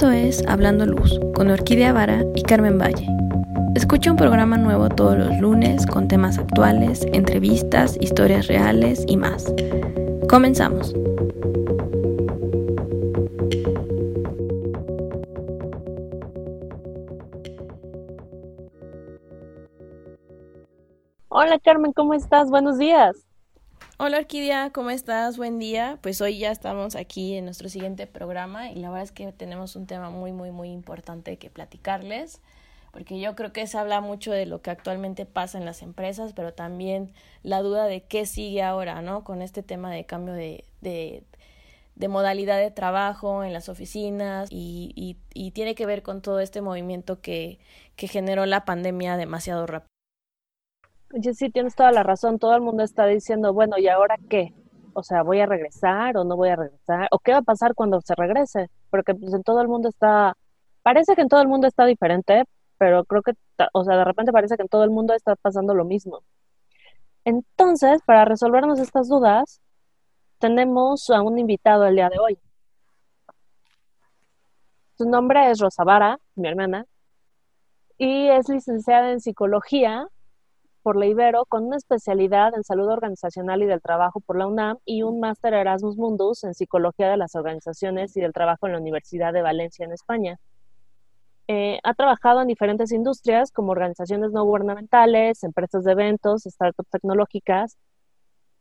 Esto es Hablando Luz con Orquídea Vara y Carmen Valle. Escucha un programa nuevo todos los lunes con temas actuales, entrevistas, historias reales y más. Comenzamos. Hola Carmen, ¿cómo estás? Buenos días. Hola Orquídea, ¿cómo estás? Buen día. Pues hoy ya estamos aquí en nuestro siguiente programa y la verdad es que tenemos un tema muy, muy, muy importante que platicarles, porque yo creo que se habla mucho de lo que actualmente pasa en las empresas, pero también la duda de qué sigue ahora, ¿no? Con este tema de cambio de, de, modalidad de trabajo en las oficinas y, y, y tiene que ver con todo este movimiento que, que generó la pandemia demasiado rápido. Sí, tienes toda la razón. Todo el mundo está diciendo, bueno, ¿y ahora qué? O sea, ¿voy a regresar o no voy a regresar? ¿O qué va a pasar cuando se regrese? Porque pues en todo el mundo está, parece que en todo el mundo está diferente, pero creo que, o sea, de repente parece que en todo el mundo está pasando lo mismo. Entonces, para resolvernos estas dudas, tenemos a un invitado el día de hoy. Su nombre es Rosa Vara, mi hermana, y es licenciada en psicología por la Ibero con una especialidad en salud organizacional y del trabajo por la UNAM y un máster Erasmus Mundus en psicología de las organizaciones y del trabajo en la Universidad de Valencia en España. Eh, ha trabajado en diferentes industrias como organizaciones no gubernamentales, empresas de eventos, startups tecnológicas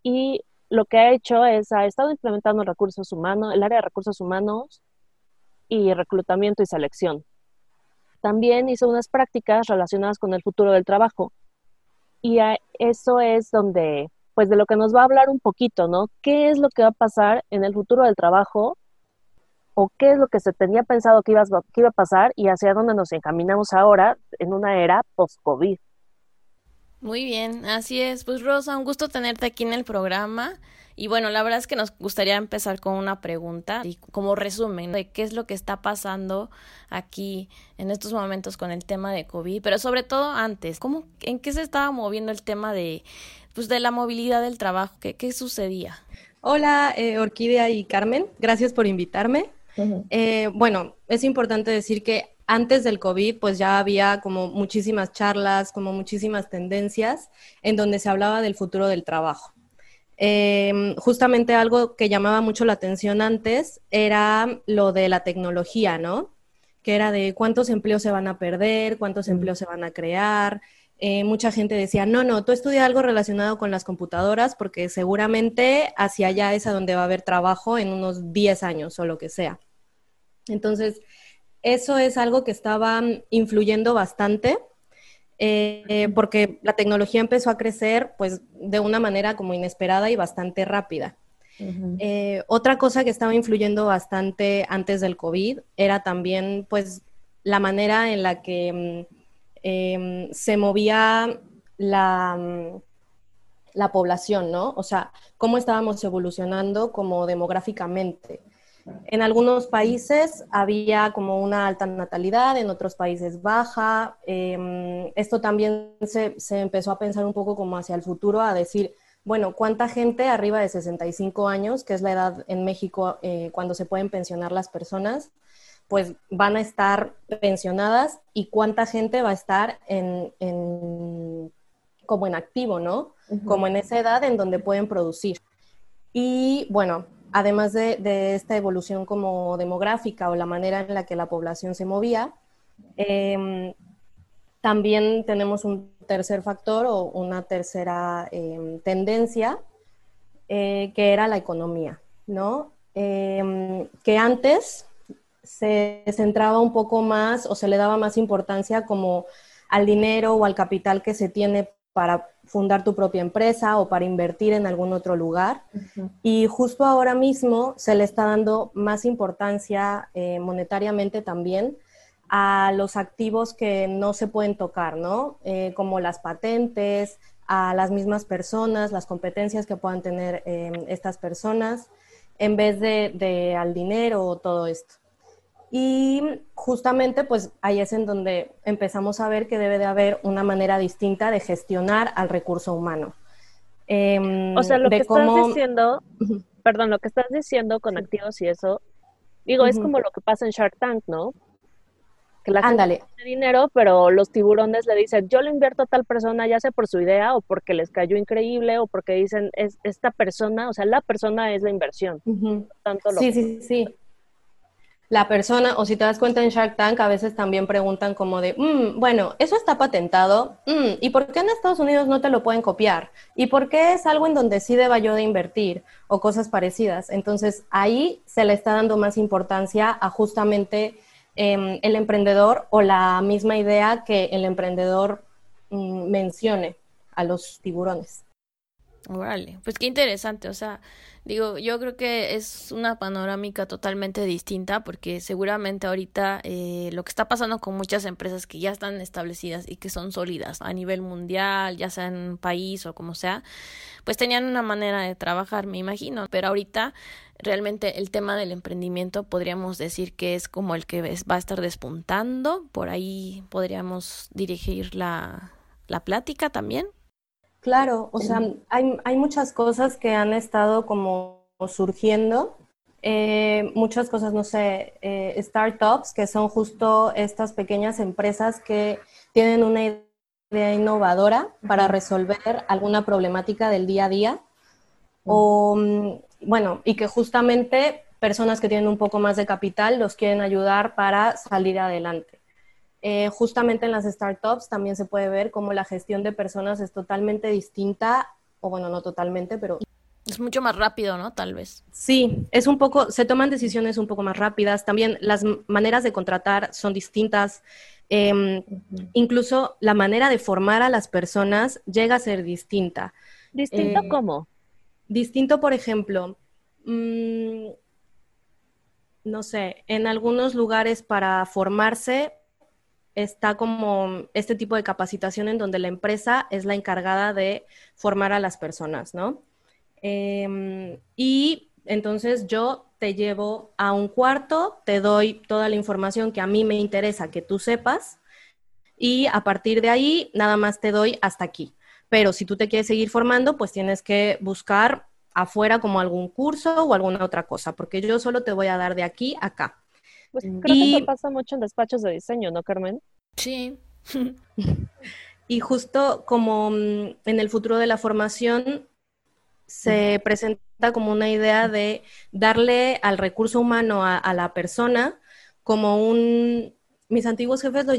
y lo que ha hecho es ha estado implementando recursos humanos, el área de recursos humanos y reclutamiento y selección. También hizo unas prácticas relacionadas con el futuro del trabajo y eso es donde, pues de lo que nos va a hablar un poquito, ¿no? ¿Qué es lo que va a pasar en el futuro del trabajo? ¿O qué es lo que se tenía pensado que iba, que iba a pasar y hacia dónde nos encaminamos ahora en una era post-COVID? Muy bien, así es. Pues Rosa, un gusto tenerte aquí en el programa. Y bueno, la verdad es que nos gustaría empezar con una pregunta y como resumen de qué es lo que está pasando aquí en estos momentos con el tema de COVID, pero sobre todo antes, ¿cómo, ¿en qué se estaba moviendo el tema de, pues, de la movilidad del trabajo? ¿Qué, qué sucedía? Hola, eh, Orquídea y Carmen, gracias por invitarme. eh, bueno, es importante decir que antes del COVID, pues ya había como muchísimas charlas, como muchísimas tendencias en donde se hablaba del futuro del trabajo. Eh, justamente algo que llamaba mucho la atención antes era lo de la tecnología, ¿no? Que era de cuántos empleos se van a perder, cuántos empleos se van a crear. Eh, mucha gente decía, no, no, tú estudia algo relacionado con las computadoras porque seguramente hacia allá es a donde va a haber trabajo en unos 10 años o lo que sea. Entonces, eso es algo que estaba influyendo bastante eh, porque la tecnología empezó a crecer pues de una manera como inesperada y bastante rápida. eh, otra cosa que estaba influyendo bastante antes del COVID era también pues la manera en la que eh, se movía la, la población, ¿no? O sea, cómo estábamos evolucionando como demográficamente. En algunos países había como una alta natalidad, en otros países baja. Eh, esto también se, se, empezó a pensar un poco como hacia el futuro, a decir, bueno, ¿cuánta gente arriba de 65 años, que es la edad en México eh, cuando se pueden pensionar las personas, pues van a estar pensionadas y cuánta gente va a estar en, en como en activo, ¿no? Uh -huh. Como en esa edad en donde pueden producir. Y bueno, además de, esta evolución como demográfica o la manera en la que la población se movía, eh, también tenemos un tercer factor o una tercera eh, tendencia, eh, que era la economía, ¿no? Eh, que antes se centraba un poco más o se le daba más importancia como al dinero o al capital que se tiene para fundar tu propia empresa o para invertir en algún otro lugar. Uh -huh. Y justo ahora mismo se le está dando más importancia eh, monetariamente también a los activos que no se pueden tocar, ¿no? Eh, como las patentes, a las mismas personas, las competencias que puedan tener eh, estas personas, en vez de, de al dinero o todo esto. Y justamente pues ahí es en donde empezamos a ver que debe de haber una manera distinta de gestionar al recurso humano. Eh, o sea, lo que cómo... estás diciendo, perdón, lo que estás diciendo con activos y eso, Digo, es como lo que pasa en Shark Tank, ¿no? Que la Ándale. gente dinero, pero los tiburones le dicen, yo le invierto a tal persona, ya sea por su idea o porque les cayó increíble o porque dicen, es esta persona, o sea, la persona es la inversión. Tanto sí, sí, sí la persona, o si te das cuenta en Shark Tank, a veces también preguntan como de, mm, bueno, eso está patentado, mm, ¿y por qué en Estados Unidos no te lo pueden copiar? ¿Y por qué es algo en donde sí deba yo de invertir? O cosas parecidas. Entonces, ahí se le está dando más importancia a justamente em, el emprendedor o la misma idea que el emprendedor mm, mencione a los tiburones. Órale, pues qué interesante, o sea, digo, yo creo que es una panorámica totalmente distinta porque seguramente ahorita eh, lo que está pasando con muchas empresas que ya están establecidas y que son sólidas a nivel mundial, ya sea en un país o como sea, pues tenían una manera de trabajar, me imagino, pero ahorita realmente el tema del emprendimiento podríamos decir que es como el que va a estar despuntando, por ahí podríamos dirigir la, la plática también. Claro, o sea, hay, hay muchas cosas que han estado como surgiendo. Eh, muchas cosas, no sé, eh, startups, que son justo estas pequeñas empresas que tienen una idea innovadora para resolver alguna problemática del día a día. O, mm, bueno, y que justamente personas que tienen un poco más de capital los quieren ayudar para salir adelante. Eh, justamente en las startups también se puede ver cómo la gestión de personas es totalmente distinta, o bueno, no totalmente, pero... Es mucho más rápido, ¿no? Tal vez. Sí, es un poco, se toman decisiones un poco más rápidas, también las maneras de contratar son distintas, em, incluso la manera de formar a las personas llega a ser distinta. ¿Distinto eh, cómo? Distinto, por ejemplo, mm, no sé, en algunos lugares para formarse está como este tipo de capacitación en donde la empresa es la encargada de formar a las personas, ¿no? Em, y entonces yo te llevo a un cuarto, te doy toda la información que a mí me interesa que tú sepas y a partir de ahí nada más te doy hasta aquí. Pero si tú te quieres seguir formando, pues tienes que buscar afuera como algún curso o alguna otra cosa, porque yo solo te voy a dar de aquí a acá. Pues creo que eso pasa mucho en despachos de diseño, ¿no, Carmen? Sí. y justo como mm, en el futuro de la formación se presenta como una idea de darle al recurso humano a, a la persona como un, mis antiguos jefes lo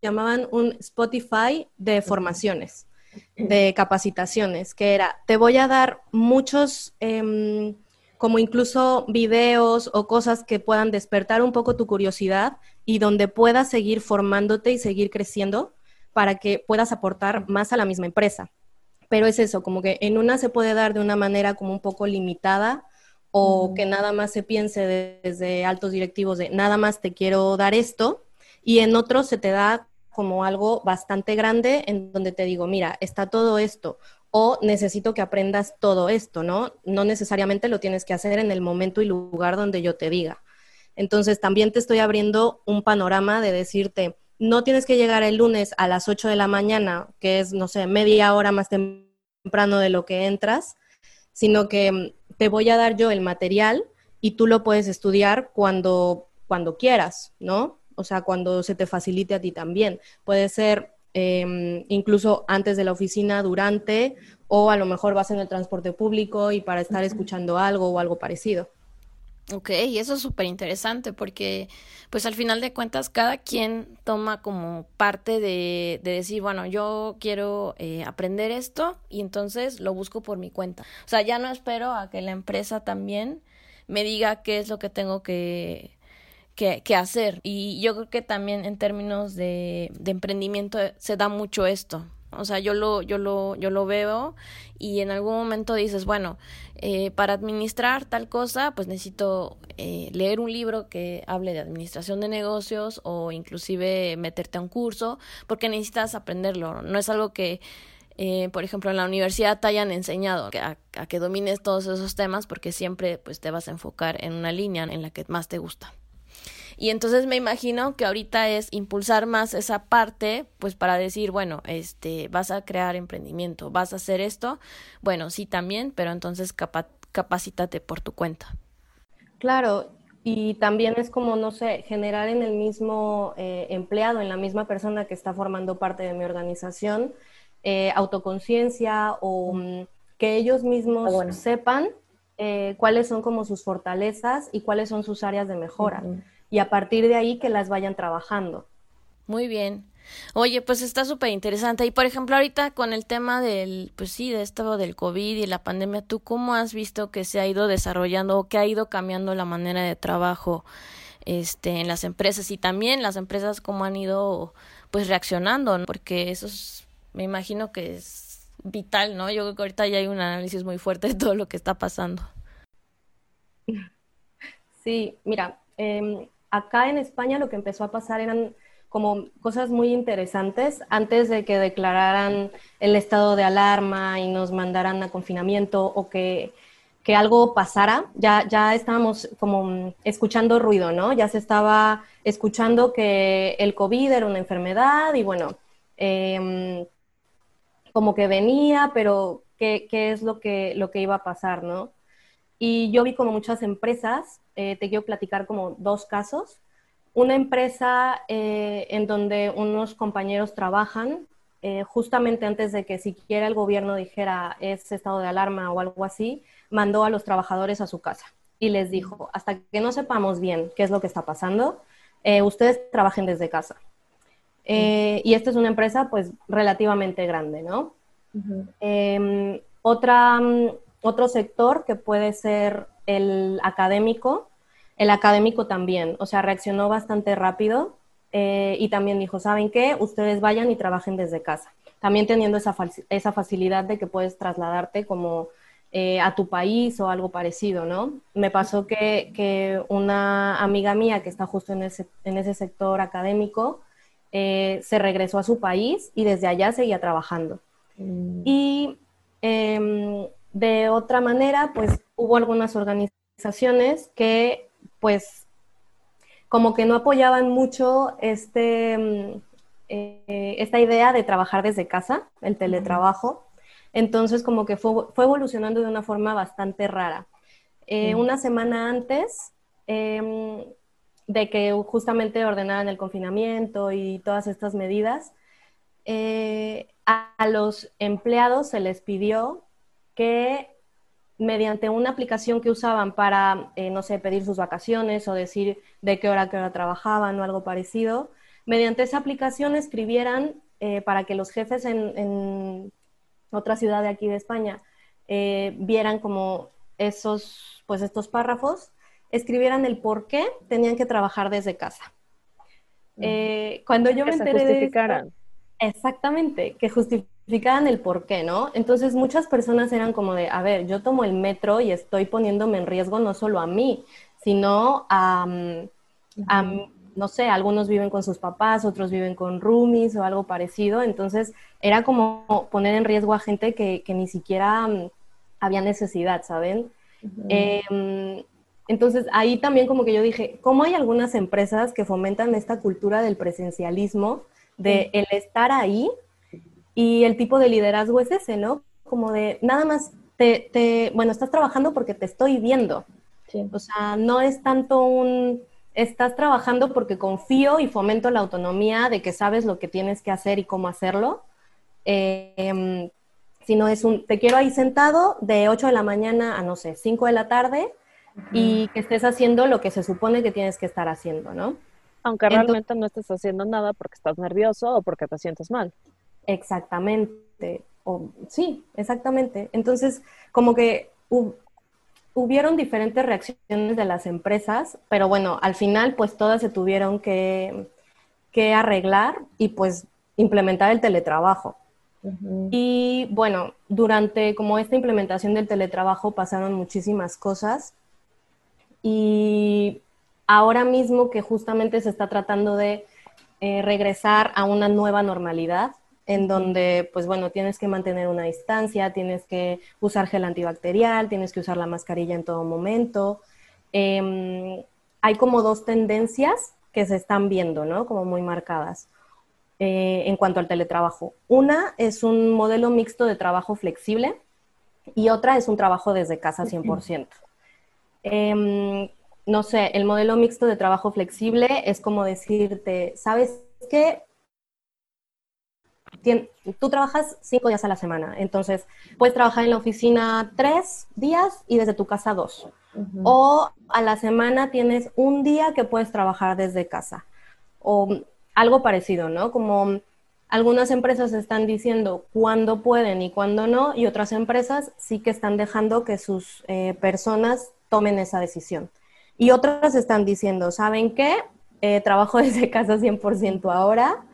llamaban un Spotify de formaciones, de capacitaciones, que era, te voy a dar muchos eh, como incluso videos o cosas que puedan despertar un poco tu curiosidad y donde puedas seguir formándote y seguir creciendo para que puedas aportar más a la misma empresa. Pero es eso, como que en una se puede dar de una manera como un poco limitada o que nada más se piense desde altos directivos de nada más te quiero dar esto y en otros se te da como algo bastante grande en donde te digo, mira, está todo esto o necesito que aprendas todo esto, ¿no? No necesariamente lo tienes que hacer en el momento y lugar donde yo te diga. Entonces, también te estoy abriendo un panorama de decirte, no tienes que llegar el lunes a las 8 de la mañana, que es, no sé, media hora más temprano de lo que entras, sino que mm, te voy a dar yo el material y tú lo puedes estudiar cuando, cuando quieras, ¿no? O sea, cuando se te facilite a ti también. Puede ser Em, incluso antes de la oficina, durante, o a lo mejor vas en el transporte público y para estar escuchando algo o algo parecido. Ok, y eso es súper interesante porque pues al final de cuentas cada quien toma como parte de, de decir, bueno, yo quiero eh, aprender esto y entonces lo busco por mi cuenta. O sea, ya no espero a que la empresa también me diga qué es lo que tengo que, que, hacer. Y yo creo que también en términos de, de emprendimiento se da mucho esto. O sea, yo lo, yo lo, yo lo veo y en algún momento dices, bueno, eh, para administrar tal cosa, pues necesito eh, leer un libro que hable de administración de negocios o inclusive meterte a un curso, porque necesitas aprenderlo. No es algo que, eh, por ejemplo, en la universidad te hayan enseñado a, a, que domines todos esos temas, porque siempre pues te vas a enfocar en una línea en la que más te gusta. Y entonces me imagino que ahorita es impulsar más esa parte, pues para decir, bueno, este, vas a crear emprendimiento, vas a hacer esto, bueno, sí también, pero entonces capacítate por tu cuenta. Claro, y también es como, no sé, generar en el mismo eh, empleado, en la misma persona que está formando parte de mi organización, eh, autoconciencia o mm, que ellos mismos ah, sepan eh, cuáles son como sus fortalezas y cuáles son sus áreas de mejora. Y a partir de ahí que las vayan trabajando. Muy bien. Oye, pues está súper interesante. Y por ejemplo, ahorita con el tema del, pues sí, de esto del COVID y la pandemia, ¿tú cómo has visto que se ha ido desarrollando o que ha ido cambiando la manera de trabajo este, en las empresas y también las empresas cómo han ido pues reaccionando? Porque eso es, me imagino que es vital, ¿no? Yo creo que ahorita ya hay un análisis muy fuerte de todo lo que está pasando. Sí, mira, eh, acá en España lo que empezó a pasar eran como cosas muy interesantes antes de que declararan el estado de alarma y nos mandaran a confinamiento o que, que algo pasara, ya, ya estábamos como escuchando ruido, ¿no? Ya se estaba escuchando que el COVID era una enfermedad y bueno, em, como que venía, pero ¿qué, qué es lo que, lo que iba a pasar, ¿no? Y yo vi como muchas empresas, eh, te quiero platicar como dos casos una empresa eh, en donde unos compañeros trabajan, eh, justamente antes de que siquiera el gobierno dijera es estado de alarma o algo así, mandó a los trabajadores a su casa y les dijo, hasta que no sepamos bien qué es lo que está pasando, eh, ustedes trabajen desde casa. y esta es una empresa pues relativamente grande, ¿no? Em, otra, mm, otro sector que puede ser el académico, el académico también, o sea, reaccionó bastante rápido eh, y también dijo, ¿saben qué? Ustedes vayan y trabajen desde casa. También teniendo esa, esa facilidad de que puedes trasladarte como eh, a tu país o algo parecido, ¿no? Me pasó que, una amiga mía que está justo en ese, en ese sector académico eh, se regresó a su país y desde allá seguía trabajando. Mm. Y em, de otra manera, pues hubo algunas organizaciones que pues como que no apoyaban mucho este, mm, eh, esta idea de trabajar desde casa, el teletrabajo. Entonces como que fue, evolucionando de una forma bastante rara. Eh, una semana antes em, de que justamente ordenaran el confinamiento y todas estas medidas, eh, a los empleados se les pidió que mediante una aplicación que usaban para, eh, no sé, pedir sus vacaciones o decir de qué hora, qué hora trabajaban o algo parecido, mediante esa aplicación escribieran eh, para que los jefes en, otra ciudad de aquí de España eh, vieran como esos, pues estos párrafos, escribieran el por qué tenían que trabajar desde casa. cuando yo me enteré de exactamente, que justificaran explicaban el por qué, ¿no? Entonces muchas personas eran como de, a ver, yo tomo el metro y estoy poniéndome en riesgo no solo a mí, sino a, no sé, algunos viven con sus papás, otros viven con roomies o algo parecido, entonces era como poner en riesgo a gente que, ni siquiera mm, había necesidad, ¿saben? Em, entonces ahí también como que yo dije, ¿cómo hay algunas empresas que fomentan esta cultura del presencialismo, de el estar ahí? Y el tipo de liderazgo es ese, ¿no? Como de nada más te, te bueno, estás trabajando porque te estoy viendo. O sea, no es tanto un, estás trabajando porque confío y fomento la autonomía de que sabes lo que tienes que hacer y cómo hacerlo, eh, sino es un, te quiero ahí sentado de 8 de la mañana a, no sé, 5 de la tarde y que estés haciendo lo que se supone que tienes que estar haciendo, ¿no? Aunque realmente no estés haciendo nada porque estás nervioso o porque te sientes mal. Exactamente. O, sí, exactamente. Entonces, como que hubieron diferentes reacciones de las empresas, pero bueno, al final pues todas se tuvieron que, que arreglar y pues implementar el teletrabajo. Y bueno, durante como esta implementación del teletrabajo pasaron muchísimas cosas y ahora mismo que justamente se está tratando de eh, regresar a una nueva normalidad, en donde, pues bueno, tienes que mantener una distancia, tienes que usar gel antibacterial, tienes que usar la mascarilla en todo momento. Em, hay como dos tendencias que se están viendo, ¿no? Como muy marcadas eh, en cuanto al teletrabajo. Una es un modelo mixto de trabajo flexible y otra es un trabajo desde casa 100%. Em, no sé, el modelo mixto de trabajo flexible es como decirte, ¿sabes qué? Tú trabajas cinco días a la semana, entonces puedes trabajar en la oficina tres días y desde tu casa dos. O a la semana tienes un día que puedes trabajar desde casa. O algo parecido, ¿no? Como algunas empresas están diciendo cuándo pueden y cuándo no, y otras empresas sí que están dejando que sus eh, personas tomen esa decisión. Y otras están diciendo, ¿saben qué? Eh, trabajo desde casa 100% ahora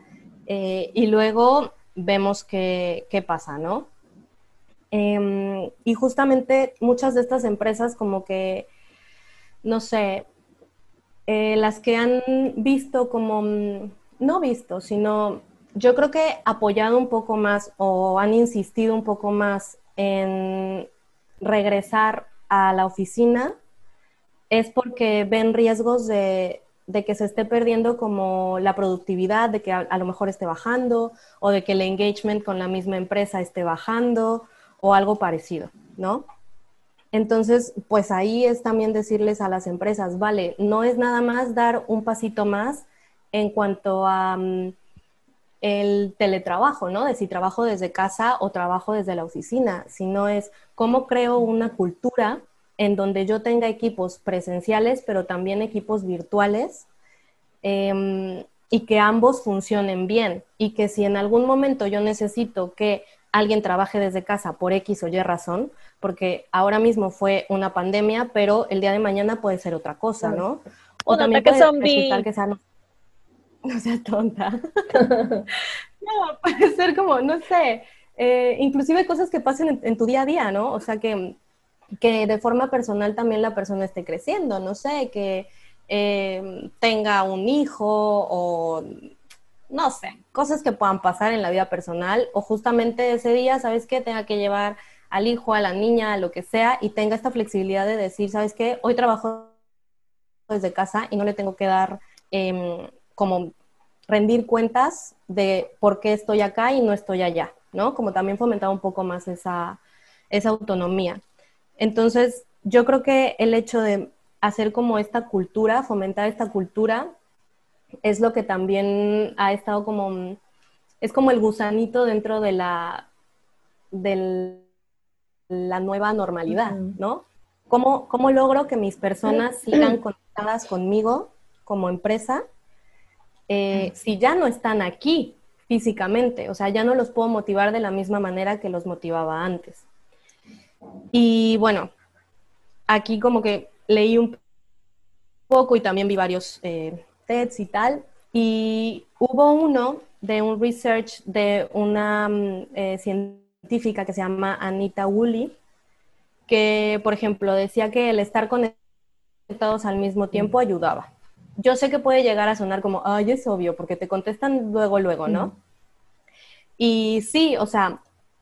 eh, y luego vemos qué, qué pasa, ¿no? Em, y justamente muchas de estas empresas como que, no sé, las que han visto como, mm, no visto, sino yo creo que apoyado un poco más o han insistido un poco más en regresar a la oficina es porque ven riesgos de, que se esté perdiendo como la productividad, de que a, lo mejor esté bajando o de que el engagement con la misma empresa esté bajando o algo parecido, ¿no? Entonces, pues ahí es también decirles a las empresas, vale, no es nada más dar un pasito más en cuanto a... Mm, el teletrabajo, ¿no? De si trabajo desde casa o trabajo desde la oficina, sino es cómo creo una cultura en donde yo tenga equipos presenciales, pero también equipos virtuales, em, y que ambos funcionen bien, y que si en algún momento yo necesito que alguien trabaje desde casa por X o Y razón, porque ahora mismo fue una pandemia, pero el día de mañana puede ser otra cosa, ¿no? O, también puede resultar que sea no seas tonta. no, puede ser como, no sé, eh, inclusive cosas que pasen en, tu día a día, ¿no? O sea, que, que de forma personal también la persona esté creciendo, no sé, que eh, tenga un hijo o no sé, cosas que puedan pasar en la vida personal o justamente ese día, ¿sabes qué? Tenga que llevar al hijo, a la niña, a lo que sea y tenga esta flexibilidad de decir, ¿sabes qué? Hoy trabajo desde casa y no le tengo que dar eh, como rendir cuentas de por qué estoy acá y no estoy allá, ¿no? Como también fomentar un poco más esa, esa autonomía. Entonces, yo creo que el hecho de hacer como esta cultura, fomentar esta cultura, es lo que también ha estado como, es como el gusanito dentro de la, de la nueva normalidad, ¿no? ¿Cómo, ¿Cómo logro que mis personas sigan conectadas conmigo como empresa eh, si ya no están aquí físicamente, o sea, ya no los puedo motivar de la misma manera que los motivaba antes. Y bueno, aquí como que leí un poco y también vi varios eh, TEDs y tal, y hubo uno de un research de una mm, eh, científica que se llama Anita Woolley, que, por ejemplo, decía que el estar conectados al mismo tiempo ayudaba. Yo sé que puede llegar a sonar como, ay, es obvio, porque te contestan luego, luego, ¿no? Y sí, o sea,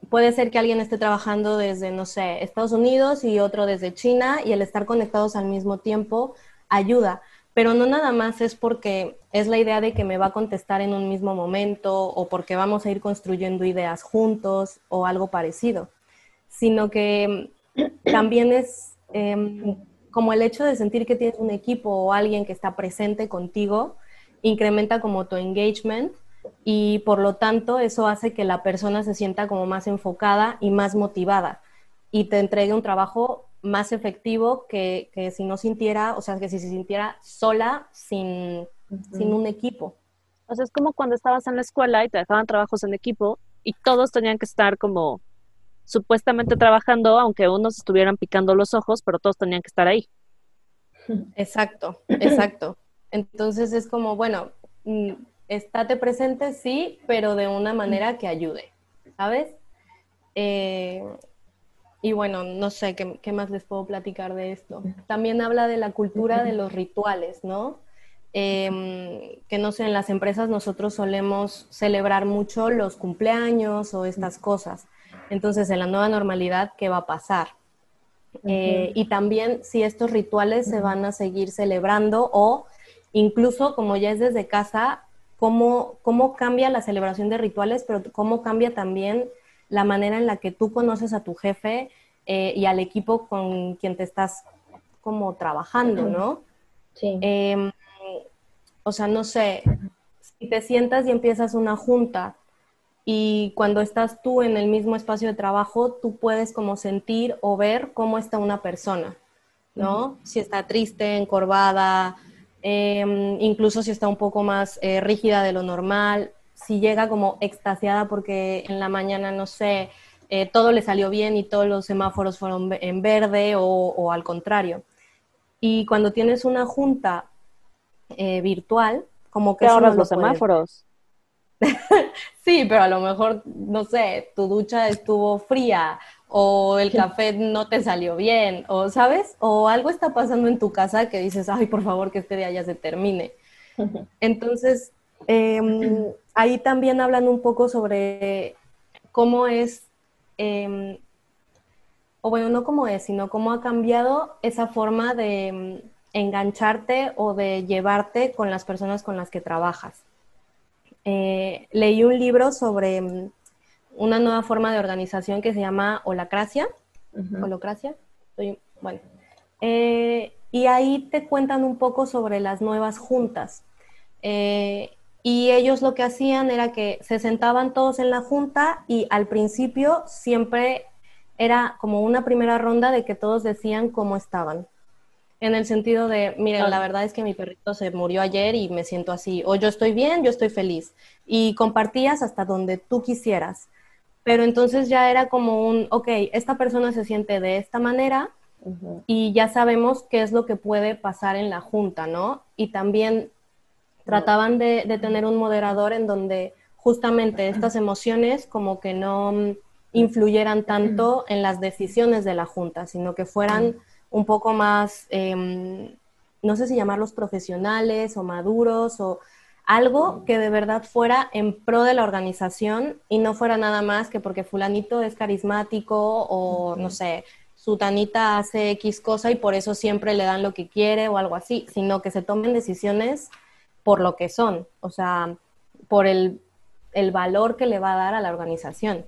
puede ser que alguien esté trabajando desde, no sé, Estados Unidos y otro desde China y el estar conectados al mismo tiempo ayuda, pero no nada más es porque es la idea de que me va a contestar en un mismo momento o porque vamos a ir construyendo ideas juntos o algo parecido, sino que también es... Em, como el hecho de sentir que tienes un equipo o alguien que está presente contigo, incrementa como tu engagement y por lo tanto eso hace que la persona se sienta como más enfocada y más motivada y te entregue un trabajo más efectivo que, que si no sintiera, o sea, que si se sintiera sola sin, sin un equipo. O sea, es como cuando estabas en la escuela y te dejaban trabajos en equipo y todos tenían que estar como supuestamente trabajando, aunque unos estuvieran picando los ojos, pero todos tenían que estar ahí. Exacto, exacto. Entonces es como, bueno, mm, estate presente, sí, pero de una manera que ayude, ¿sabes? Eh, y bueno, no sé ¿qué, ¿qué, más les puedo platicar de esto. También habla de la cultura de los rituales, ¿no? Em, que no sé, en las empresas nosotros solemos celebrar mucho los cumpleaños o estas cosas. Entonces, en la nueva normalidad, ¿qué va a pasar? Eh, y también si estos rituales se van a seguir celebrando o incluso como ya es desde casa, cómo, cómo cambia la celebración de rituales, pero cómo cambia también la manera en la que tú conoces a tu jefe eh, y al equipo con quien te estás como trabajando, ¿no? Sí. Em, o sea, no sé, si te sientas y empiezas una junta y cuando estás tú en el mismo espacio de trabajo, tú puedes como sentir o ver cómo está una persona, ¿no? Si está triste, encorvada, em, incluso si está un poco más eh, rígida de lo normal, si llega como extasiada porque en la mañana, no sé, eh, todo le salió bien y todos los semáforos fueron en verde o, al contrario. Y cuando tienes una junta eh, virtual, como que... ahora los semáforos. sí, pero a lo mejor, no sé, tu ducha estuvo fría o el café no te salió bien, o sabes, o algo está pasando en tu casa que dices, ay, por favor, que este día ya se termine. Entonces, em, ahí también hablan un poco sobre cómo es, em, o bueno, no cómo es, sino cómo ha cambiado esa forma de em, engancharte o de llevarte con las personas con las que trabajas. Eh, leí un libro sobre una nueva forma de organización que se llama holacracia. Holocracia. bueno. Eh, y ahí te cuentan un poco sobre las nuevas juntas. Eh, y ellos lo que hacían era que se sentaban todos en la junta y al principio siempre era como una primera ronda de que todos decían cómo estaban en el sentido de, miren, la verdad es que mi perrito se murió ayer y me siento así, o yo estoy bien, yo estoy feliz. Y compartías hasta donde tú quisieras. Pero entonces ya era como un, ok, esta persona se siente de esta manera y ya sabemos qué es lo que puede pasar en la junta, ¿no? Y también trataban de, de tener un moderador en donde justamente estas emociones como que no influyeran tanto en las decisiones de la junta, sino que fueran un poco más, em, no sé si llamarlos profesionales o maduros o algo que de verdad fuera en pro de la organización y no fuera nada más que porque fulanito es carismático o no sé, sutanita hace X cosa y por eso siempre le dan lo que quiere o algo así, sino que se tomen decisiones por lo que son, o sea, por el, el valor que le va a dar a la organización.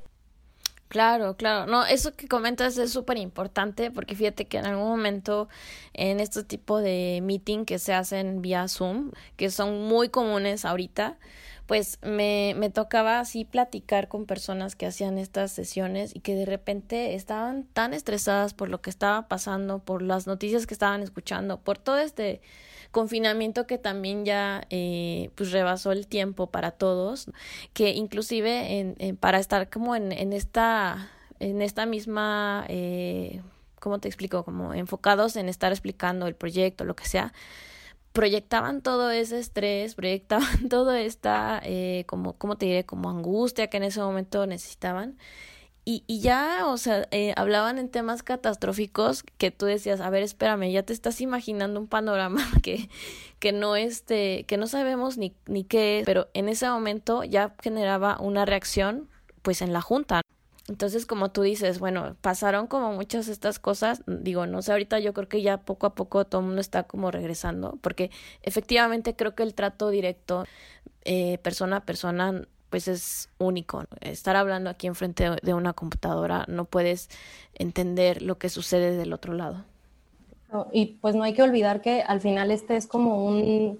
Claro, claro. No, eso que comentas es súper importante porque fíjate que en algún momento en este tipo de meeting que se hacen vía Zoom, que son muy comunes ahorita, pues me, me tocaba así platicar con personas que hacían estas sesiones y que de repente estaban tan estresadas por lo que estaba pasando, por las noticias que estaban escuchando, por todo este confinamiento que también ya eh, pues rebasó el tiempo para todos, que inclusive en, para estar como en, en esta en esta misma eh, ¿cómo te explico? como enfocados en estar explicando el proyecto, lo que sea, proyectaban todo ese estrés, proyectaban todo esta, eh, como, ¿cómo te diré? Como angustia que en ese momento necesitaban. Y, y ya, o sea, eh, hablaban en temas catastróficos que tú decías, a ver, espérame, ya te estás imaginando un panorama que, que no este, que no sabemos ni, ni qué es, pero en ese momento ya generaba una reacción, pues en la junta. Entonces, como tú dices, bueno, pasaron como muchas estas cosas, digo, no sé, ahorita yo creo que ya poco a poco todo el mundo está como regresando, porque efectivamente creo que el trato directo, eh, persona a persona, pues es único. Estar hablando aquí enfrente de una computadora no puedes entender lo que sucede del otro lado. y pues no hay que olvidar que al final este es como un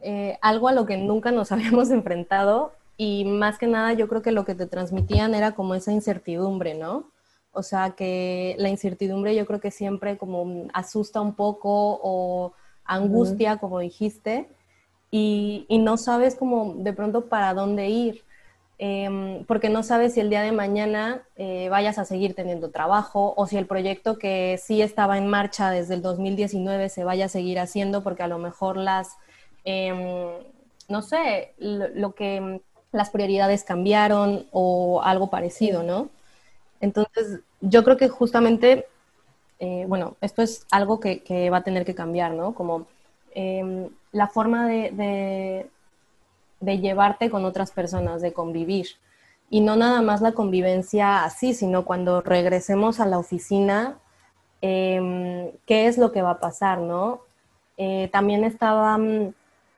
eh, algo a lo que nunca nos habíamos enfrentado y más que nada yo creo que lo que te transmitían era como esa incertidumbre, ¿no? O sea que la incertidumbre yo creo que siempre como asusta un poco o angustia, como dijiste, y, no sabes como de pronto para dónde ir, em, porque no sabes si el día de mañana eh, vayas a seguir teniendo trabajo o si el proyecto que sí estaba en marcha desde el 2019 se vaya a seguir haciendo, porque a lo mejor las, em, no sé, lo, que las prioridades cambiaron o algo parecido, ¿no? Entonces, yo creo que justamente, eh, bueno, esto es algo que, que, va a tener que cambiar, ¿no? Como Em, la forma de, de, llevarte con otras personas, de convivir. Y no nada más la convivencia así, sino cuando regresemos a la oficina, em, qué es lo que va a pasar, ¿no? Eh, también estaba mm,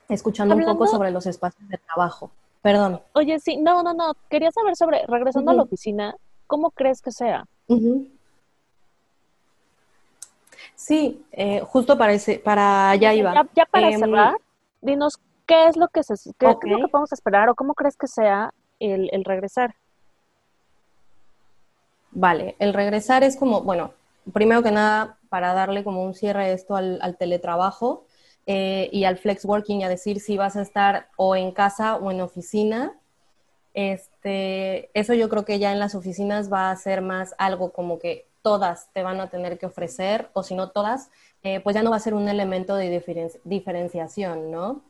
escuchando un poco sobre los espacios de trabajo. Perdón. Oye, sí, no, no, no. Quería saber sobre, regresando a la oficina, ¿cómo crees que sea? Sí, eh, justo para, ese, para allá iba. Ya, para em, cerrar, dinos qué es lo que se, qué, es lo que podemos esperar o cómo crees que sea el, el regresar. Vale, el regresar es como, bueno, primero que nada, para darle como un cierre a esto al, teletrabajo eh, y al flex working, a decir si vas a estar o en casa o en oficina. Este, eso yo creo que ya en las oficinas va a ser más algo como que todas te van a tener que ofrecer, o si no todas, eh, pues ya no va a ser un elemento de diferenciación, ¿no?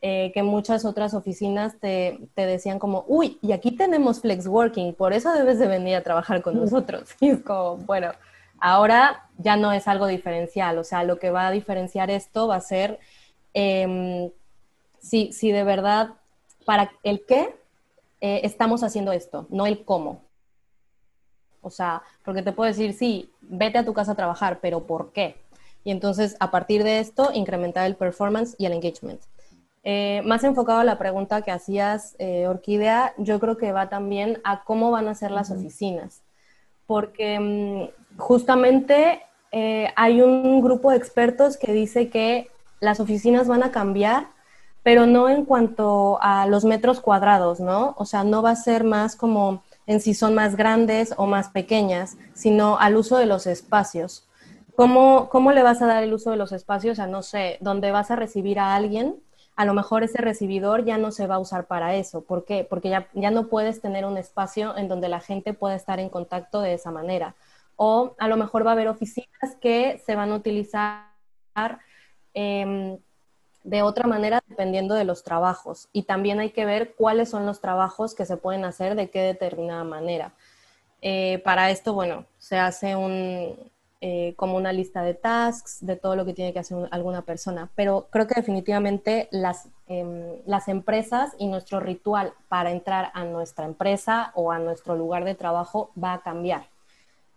Eh, que muchas otras oficinas te, te, decían como, uy, y aquí tenemos flex working, por eso debes de venir a trabajar con nosotros. Y es como, bueno, Ahora ya no es algo diferencial, o sea, lo que va a diferenciar esto va a ser em, si, de verdad, para el qué eh, estamos haciendo esto, no el cómo. O sea, porque te puedo decir, sí, vete a tu casa a trabajar, pero ¿por qué? Y entonces, a partir de esto, incrementar el performance y el engagement. Eh, más enfocado a la pregunta que hacías, eh, Orquídea, yo creo que va también a cómo van a ser las oficinas. Porque mm, justamente eh, hay un grupo de expertos que dice que las oficinas van a cambiar, pero no en cuanto a los metros cuadrados, ¿no? O sea, no va a ser más como en si son más grandes o más pequeñas, sino al uso de los espacios. ¿Cómo, ¿Cómo le vas a dar el uso de los espacios a, no sé, donde vas a recibir a alguien? A lo mejor ese recibidor ya no se va a usar para eso. ¿Por qué? Porque ya, ya no puedes tener un espacio en donde la gente pueda estar en contacto de esa manera o a lo mejor va a haber oficinas que se van a utilizar em, de otra manera dependiendo de los trabajos. Y también hay que ver cuáles son los trabajos que se pueden hacer de qué determinada manera. Eh, para esto, bueno, se hace un, eh, como una lista de tasks, de todo lo que tiene que hacer alguna persona. Pero creo que definitivamente las, em, las empresas y nuestro ritual para entrar a nuestra empresa o a nuestro lugar de trabajo va a cambiar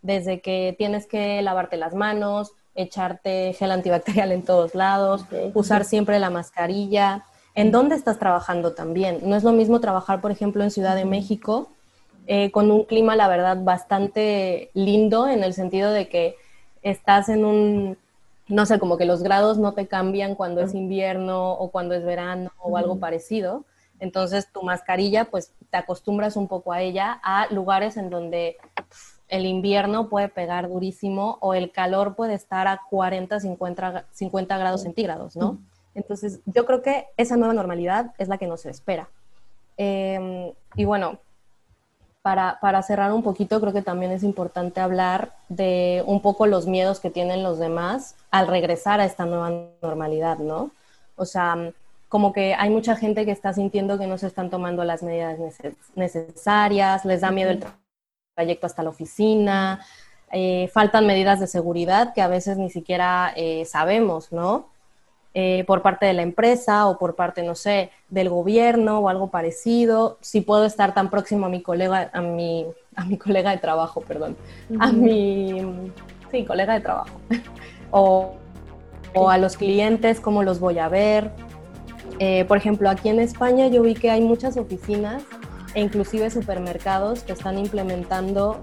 desde que tienes que lavarte las manos, echarte gel antibacterial en todos lados, usar siempre la mascarilla. ¿En dónde estás trabajando también? No es lo mismo trabajar, por ejemplo, en Ciudad de México, eh, con un clima, la verdad, bastante lindo, en el sentido de que estás en un, no sé, como que los grados no te cambian cuando es invierno o cuando es verano o algo parecido. Entonces, tu mascarilla, pues te acostumbras un poco a ella, a lugares en donde el invierno puede pegar durísimo o el calor puede estar a 40, 50, 50 grados centígrados, ¿no? Entonces, yo creo que esa nueva normalidad es la que nos espera. Em, y bueno, para, para, cerrar un poquito, creo que también es importante hablar de un poco los miedos que tienen los demás al regresar a esta nueva normalidad, ¿no? O sea, como que hay mucha gente que está sintiendo que no se están tomando las medidas necesarias, les da miedo el trabajo trayecto hasta la oficina, eh, faltan medidas de seguridad que a veces ni siquiera eh, sabemos, ¿no? Eh, por parte de la empresa o por parte, no sé, del gobierno o algo parecido. Si puedo estar tan próximo a mi colega, a mi, a mi colega de trabajo, perdón, a mi, sí, colega de trabajo. o, o, a los clientes, cómo los voy a ver. por ejemplo, aquí en España yo vi que hay muchas oficinas e inclusive supermercados que están implementando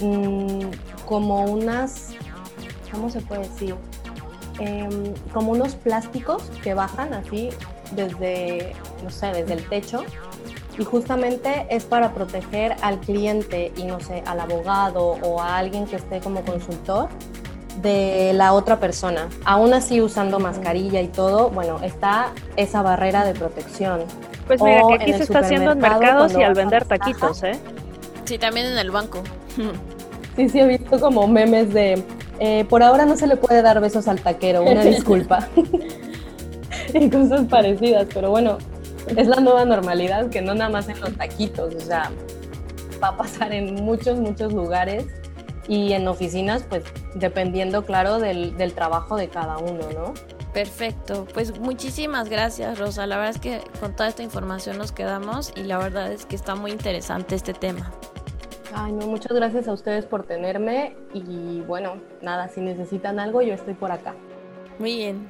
mm, como unas, ¿cómo se puede decir? Em, como unos plásticos que bajan así desde, no sé, desde el techo y justamente es para proteger al cliente y no sé, al abogado o a alguien que esté como consultor de la otra persona. Aún así usando mascarilla y todo, bueno, está esa barrera de protección. Pues mira, que aquí se está haciendo en mercados y al vender taquitos, ¿eh? Sí, también en el banco. Sí, sí, he visto como memes de, eh, por ahora no se le puede dar besos al taquero, una disculpa. y cosas parecidas, pero bueno, es la nueva normalidad que no nada más en los taquitos, o sea, va a pasar en muchos, muchos lugares y en oficinas, pues dependiendo, claro, del, del trabajo de cada uno, ¿no? Perfecto, pues muchísimas gracias Rosa, la verdad es que con toda esta información nos quedamos y la verdad es que está muy interesante este tema. Ay, no, muchas gracias a ustedes por tenerme y bueno, nada, si necesitan algo yo estoy por acá. Muy bien,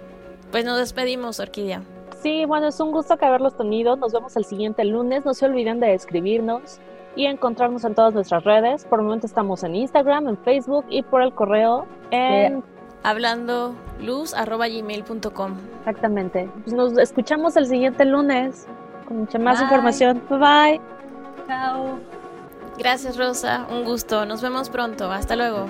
pues nos despedimos Orquídea. Sí, bueno, es un gusto que haberlos tenido, nos vemos el siguiente lunes, no se olviden de escribirnos y encontrarnos en todas nuestras redes, por el momento estamos en Instagram, en Facebook y por el correo en hablando luz.gmail.com. Exactamente. Pues nos escuchamos el siguiente lunes con mucha más información. Bye bye. Chao. Gracias Rosa, un gusto. Nos vemos pronto. Hasta luego.